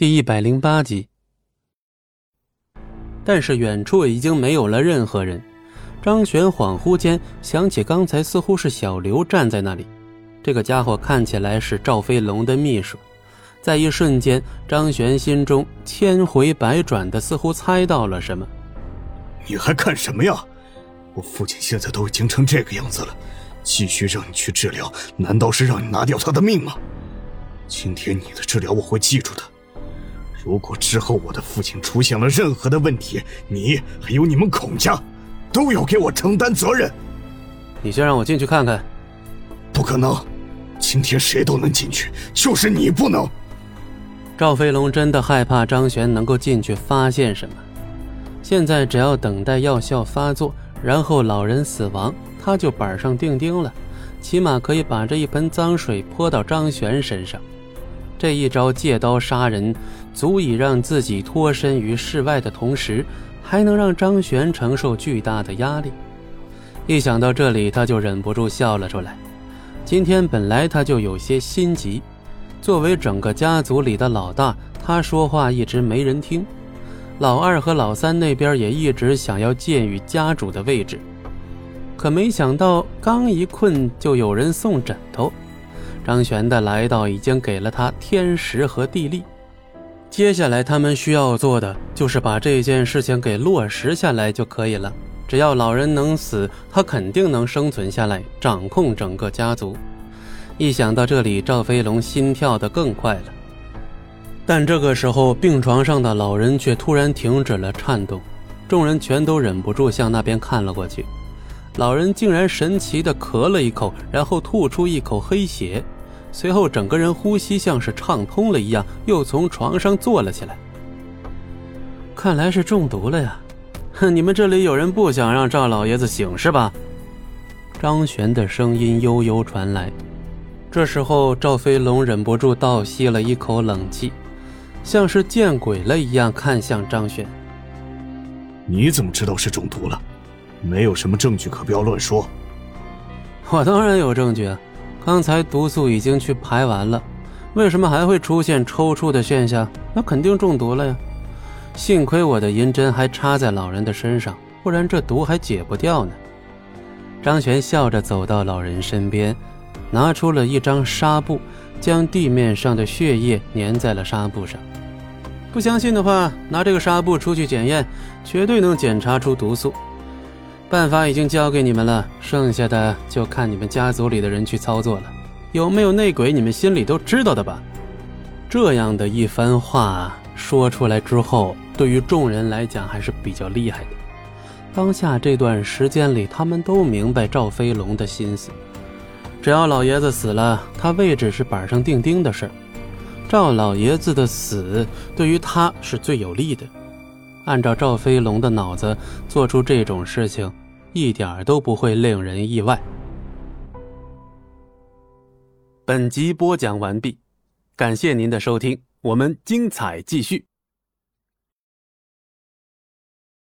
第一百零八集，但是远处已经没有了任何人。张璇恍惚间想起，刚才似乎是小刘站在那里。这个家伙看起来是赵飞龙的秘书。在一瞬间，张璇心中千回百转的，似乎猜到了什么。你还看什么呀？我父亲现在都已经成这个样子了，继续让你去治疗，难道是让你拿掉他的命吗？今天你的治疗我会记住的。如果之后我的父亲出现了任何的问题，你还有你们孔家，都要给我承担责任。你先让我进去看看。不可能，今天谁都能进去，就是你不能。赵飞龙真的害怕张璇能够进去发现什么。现在只要等待药效发作，然后老人死亡，他就板上钉钉了，起码可以把这一盆脏水泼到张璇身上。这一招借刀杀人，足以让自己脱身于世外的同时，还能让张璇承受巨大的压力。一想到这里，他就忍不住笑了出来。今天本来他就有些心急，作为整个家族里的老大，他说话一直没人听。老二和老三那边也一直想要借予家主的位置，可没想到刚一困，就有人送枕头。张璇的来到已经给了他天时和地利，接下来他们需要做的就是把这件事情给落实下来就可以了。只要老人能死，他肯定能生存下来，掌控整个家族。一想到这里，赵飞龙心跳得更快了。但这个时候，病床上的老人却突然停止了颤动，众人全都忍不住向那边看了过去。老人竟然神奇地咳了一口，然后吐出一口黑血。随后，整个人呼吸像是畅通了一样，又从床上坐了起来。看来是中毒了呀！哼，你们这里有人不想让赵老爷子醒是吧？张璇的声音悠悠传来。这时候，赵飞龙忍不住倒吸了一口冷气，像是见鬼了一样看向张璇。你怎么知道是中毒了？没有什么证据可不要乱说。我当然有证据啊！刚才毒素已经去排完了，为什么还会出现抽搐的现象？那肯定中毒了呀！幸亏我的银针还插在老人的身上，不然这毒还解不掉呢。张璇笑着走到老人身边，拿出了一张纱布，将地面上的血液粘在了纱布上。不相信的话，拿这个纱布出去检验，绝对能检查出毒素。办法已经交给你们了，剩下的就看你们家族里的人去操作了。有没有内鬼，你们心里都知道的吧？这样的一番话说出来之后，对于众人来讲还是比较厉害的。当下这段时间里，他们都明白赵飞龙的心思。只要老爷子死了，他位置是板上钉钉的事儿。赵老爷子的死对于他是最有利的。按照赵飞龙的脑子做出这种事情。一点都不会令人意外。本集播讲完毕，感谢您的收听，我们精彩继续。